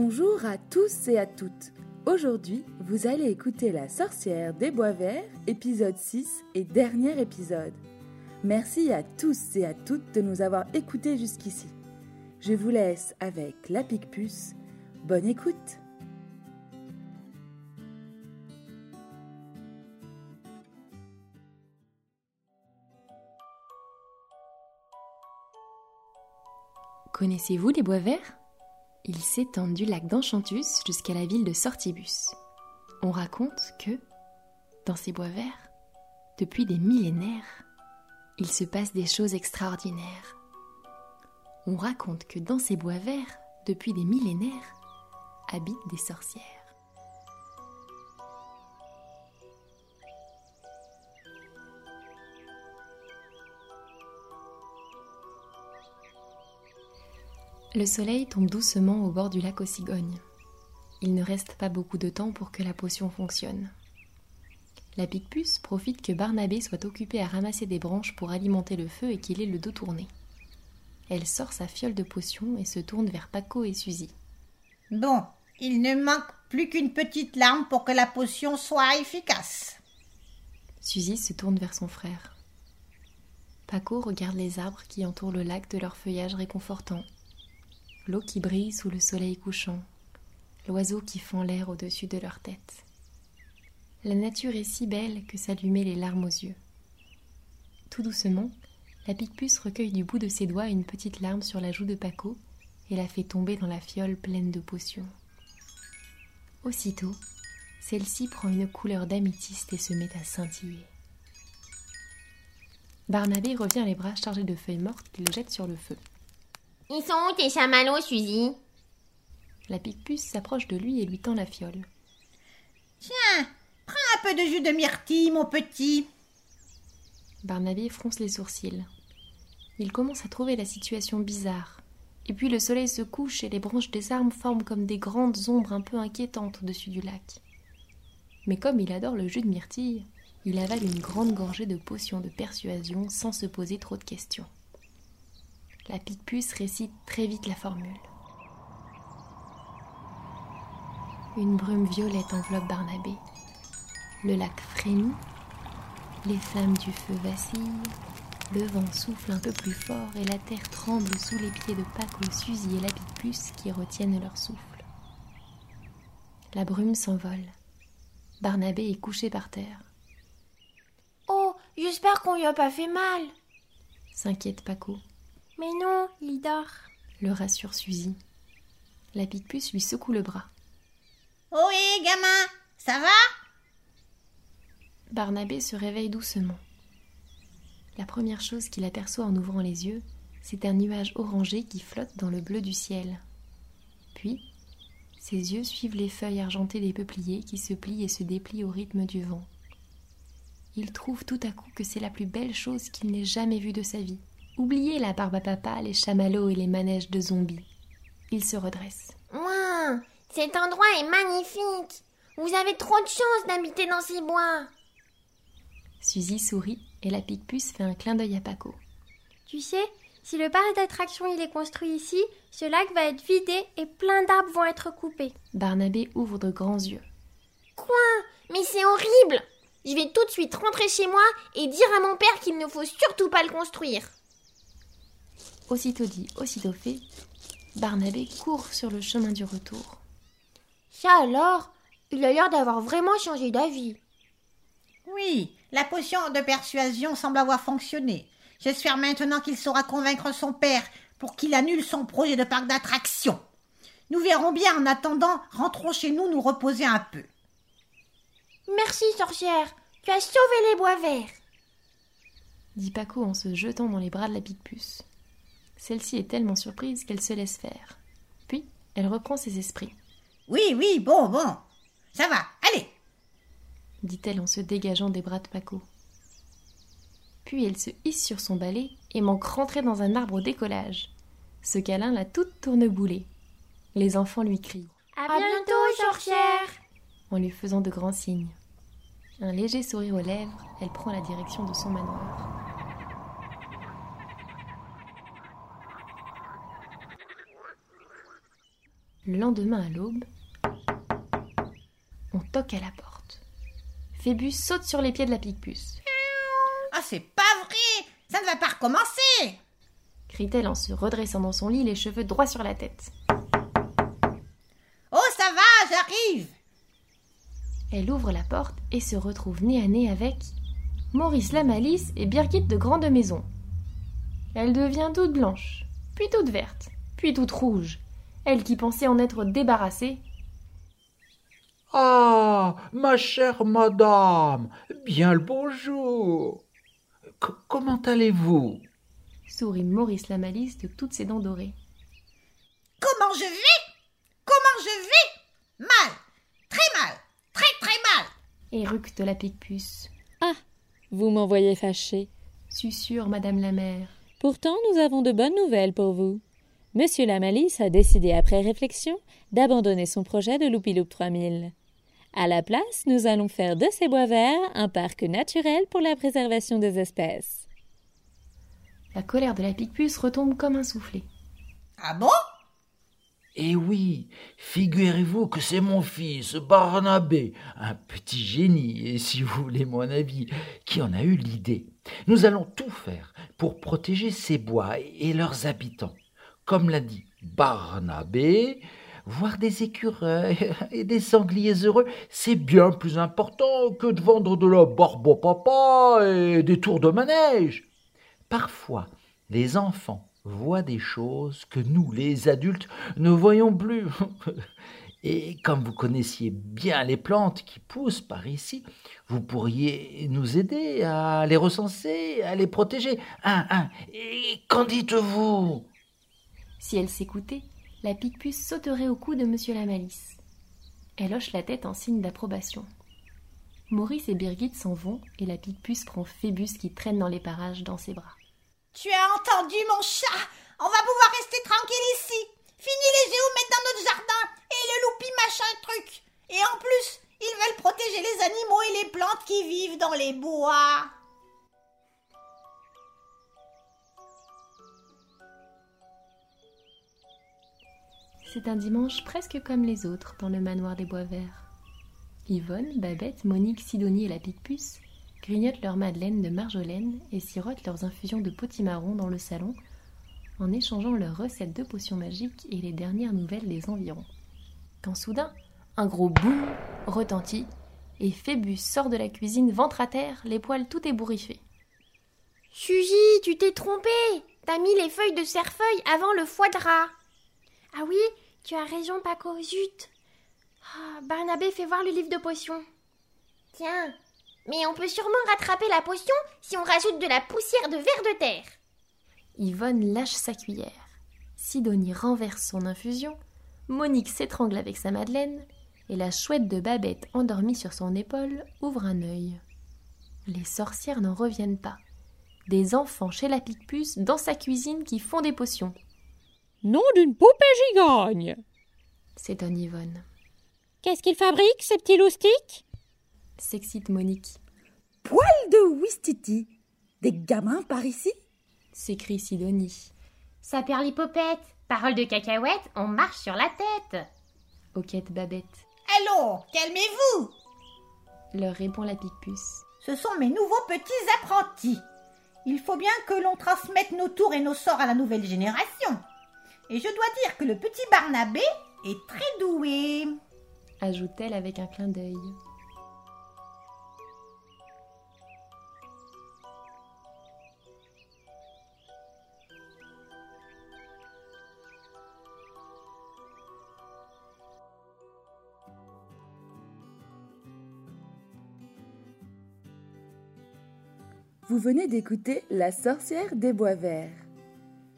Bonjour à tous et à toutes. Aujourd'hui, vous allez écouter La sorcière des bois verts, épisode 6 et dernier épisode. Merci à tous et à toutes de nous avoir écoutés jusqu'ici. Je vous laisse avec la pique-puce. Bonne écoute Connaissez-vous les bois verts? Ils s'étendent du lac d'Enchantus jusqu'à la ville de Sortibus. On raconte que, dans ces bois verts, depuis des millénaires, il se passe des choses extraordinaires. On raconte que dans ces bois verts, depuis des millénaires, habitent des sorcières. Le soleil tombe doucement au bord du lac aux cigognes. Il ne reste pas beaucoup de temps pour que la potion fonctionne. La pique-puce profite que Barnabé soit occupé à ramasser des branches pour alimenter le feu et qu'il ait le dos tourné. Elle sort sa fiole de potion et se tourne vers Paco et Suzy. Bon, il ne manque plus qu'une petite larme pour que la potion soit efficace. Suzy se tourne vers son frère. Paco regarde les arbres qui entourent le lac de leur feuillage réconfortant l'eau qui brille sous le soleil couchant, l'oiseau qui fend l'air au-dessus de leur tête. La nature est si belle que s'allumaient les larmes aux yeux. Tout doucement, la pique-puce recueille du bout de ses doigts une petite larme sur la joue de Paco et la fait tomber dans la fiole pleine de potions. Aussitôt, celle-ci prend une couleur d'améthyste et se met à scintiller. Barnabé revient les bras chargés de feuilles mortes qu'il jette sur le feu. Ils sont où tes chamallows, Suzy? La pique-puce s'approche de lui et lui tend la fiole. Tiens, prends un peu de jus de myrtille, mon petit. Barnabé fronce les sourcils. Il commence à trouver la situation bizarre. Et puis le soleil se couche et les branches des arbres forment comme des grandes ombres un peu inquiétantes au-dessus du lac. Mais comme il adore le jus de myrtille, il avale une grande gorgée de potion de persuasion sans se poser trop de questions. La pique-puce récite très vite la formule. Une brume violette enveloppe Barnabé. Le lac frémit, les flammes du feu vacillent, le vent souffle un peu plus fort et la terre tremble sous les pieds de Paco, Suzy et la pique-puce qui retiennent leur souffle. La brume s'envole. Barnabé est couché par terre. Oh, j'espère qu'on lui a pas fait mal. S'inquiète Paco. Mais non, il dort. Le rassure Suzy. La pique-puce lui secoue le bras. Ohé, gamin, ça va? Barnabé se réveille doucement. La première chose qu'il aperçoit en ouvrant les yeux, c'est un nuage orangé qui flotte dans le bleu du ciel. Puis, ses yeux suivent les feuilles argentées des peupliers qui se plient et se déplient au rythme du vent. Il trouve tout à coup que c'est la plus belle chose qu'il n'ait jamais vue de sa vie. Oubliez la barbe à papa, les chamallows et les manèges de zombies. Il se redresse. Ouin, cet endroit est magnifique. Vous avez trop de chance d'habiter dans ces bois. Suzy sourit et la pique-puce fait un clin d'œil à Paco. Tu sais, si le parc d'attractions il est construit ici, ce lac va être vidé et plein d'arbres vont être coupés. Barnabé ouvre de grands yeux. Quoi? Mais c'est horrible Je vais tout de suite rentrer chez moi et dire à mon père qu'il ne faut surtout pas le construire. Aussitôt dit, aussitôt fait, Barnabé court sur le chemin du retour. Ça alors Il a l'air d'avoir vraiment changé d'avis. Oui, la potion de persuasion semble avoir fonctionné. J'espère maintenant qu'il saura convaincre son père pour qu'il annule son projet de parc d'attractions. Nous verrons bien en attendant, rentrons chez nous nous reposer un peu. Merci, sorcière. Tu as sauvé les bois verts. Dit Paco en se jetant dans les bras de la pique-puce. Celle-ci est tellement surprise qu'elle se laisse faire. Puis, elle reprend ses esprits. Oui, oui, bon, bon. Ça va, allez. dit-elle en se dégageant des bras de Paco. Puis elle se hisse sur son balai et manque rentrer dans un arbre au décollage. Ce câlin l'a toute tourneboulée. Les enfants lui crient À, À bientôt, sorcière. en lui faisant de grands signes. Un léger sourire aux lèvres, elle prend la direction de son manoir. Le lendemain à l'aube, on toque à la porte. Phébus saute sur les pieds de la Picpus. Ah, c'est pas vrai Ça ne va pas recommencer crie-t-elle en se redressant dans son lit, les cheveux droits sur la tête. Oh, ça va, j'arrive Elle ouvre la porte et se retrouve nez à nez avec Maurice la Malice et Birgit de Grande Maison. Elle devient toute blanche, puis toute verte, puis toute rouge. Elle qui pensait en être débarrassée. Ah, ma chère madame, bien le bonjour. comment allez-vous? Sourit Maurice la Malice de toutes ses dents dorées. Comment je vais? Comment je vais? Mal Très mal Très très mal Éructe la Picpus. Ah Vous m'envoyez fâché, susurre Madame la mère. Pourtant, nous avons de bonnes nouvelles pour vous. Monsieur la Malice a décidé, après réflexion, d'abandonner son projet de Loupiloup 3000. À la place, nous allons faire de ces bois verts un parc naturel pour la préservation des espèces. La colère de la Picpus retombe comme un soufflet. Ah bon? Eh oui, figurez-vous que c'est mon fils, Barnabé, un petit génie, et si vous voulez mon avis, qui en a eu l'idée. Nous allons tout faire pour protéger ces bois et leurs habitants. Comme l'a dit Barnabé, voir des écureuils et des sangliers heureux, c'est bien plus important que de vendre de la barbe papa et des tours de manège. Parfois, les enfants voient des choses que nous, les adultes, ne voyons plus. Et comme vous connaissiez bien les plantes qui poussent par ici, vous pourriez nous aider à les recenser, à les protéger. Hein, hein. Et qu'en dites-vous? Si elle s'écoutait, la Picpus sauterait au cou de Monsieur la Malice. Elle hoche la tête en signe d'approbation. Maurice et Birgit s'en vont et la Picpus prend Phébus qui traîne dans les parages dans ses bras. Tu as entendu mon chat? On va pouvoir rester tranquille ici. Fini les géomètres dans notre jardin et le loupi machin truc. Et en plus, ils veulent protéger les animaux et les plantes qui vivent dans les bois. C'est un dimanche presque comme les autres dans le manoir des bois verts. Yvonne, Babette, Monique, Sidonie et la Picpus grignotent leur madeleine de marjolaine et sirotent leurs infusions de potimarron dans le salon en échangeant leurs recettes de potions magiques et les dernières nouvelles des environs. Quand soudain, un gros boum retentit et Phébus sort de la cuisine ventre à terre, les poils tout ébouriffés. Suzy, tu t'es trompée T'as mis les feuilles de cerfeuil avant le foie de rat Ah oui, tu as raison, Paco, zut ah, Barnabé fait voir le livre de potions. Tiens, mais on peut sûrement rattraper la potion si on rajoute de la poussière de verre de terre. Yvonne lâche sa cuillère. Sidonie renverse son infusion. Monique s'étrangle avec sa madeleine. Et la chouette de Babette, endormie sur son épaule, ouvre un œil. Les sorcières n'en reviennent pas. Des enfants chez la Picpus dans sa cuisine qui font des potions. Nom d'une poupée gigogne s'étonne Yvonne. Qu'est-ce qu'ils fabriquent, ces petits loustiques? S'excite Monique. Poil de Wistiti Des gamins par ici? S'écrie Sidonie. Ça perd l'hypopète. Parole de cacahuète, on marche sur la tête. Hoquette Babette. Allô, calmez-vous leur répond la Picpus. Ce sont mes nouveaux petits apprentis. Il faut bien que l'on transmette nos tours et nos sorts à la nouvelle génération. Et je dois dire que le petit Barnabé est très doué. Ajoute-t-elle avec un clin d'œil. Vous venez d'écouter La sorcière des bois verts.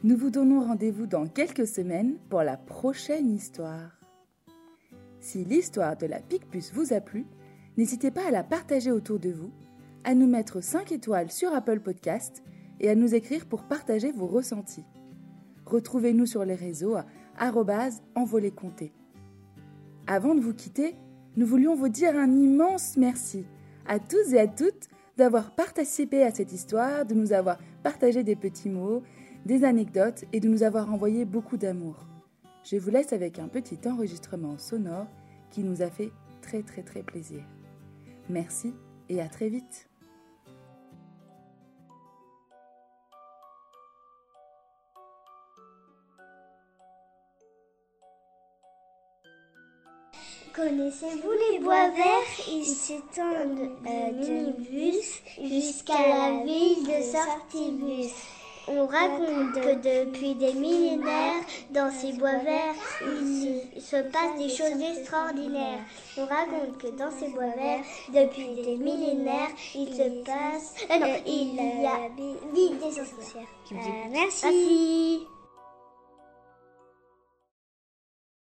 Nous vous donnons rendez-vous dans quelques semaines pour la prochaine histoire. Si l'histoire de la Picpus vous a plu, n'hésitez pas à la partager autour de vous, à nous mettre 5 étoiles sur Apple Podcast et à nous écrire pour partager vos ressentis. Retrouvez-nous sur les réseaux à envoléconté. Avant de vous quitter, nous voulions vous dire un immense merci à tous et à toutes d'avoir participé à cette histoire, de nous avoir partagé des petits mots, des anecdotes et de nous avoir envoyé beaucoup d'amour. je vous laisse avec un petit enregistrement sonore qui nous a fait très très très plaisir. Merci et à très vite. Connaissez-vous les bois verts? Ils s'étendent euh, de jusqu'à la ville de Sortibus. On raconte que depuis des millénaires, dans ces bois verts, il se passe des choses extraordinaires. On raconte que dans ces bois verts, depuis des millénaires, il se passe... Euh, non, il y a des sorcières. Euh, merci.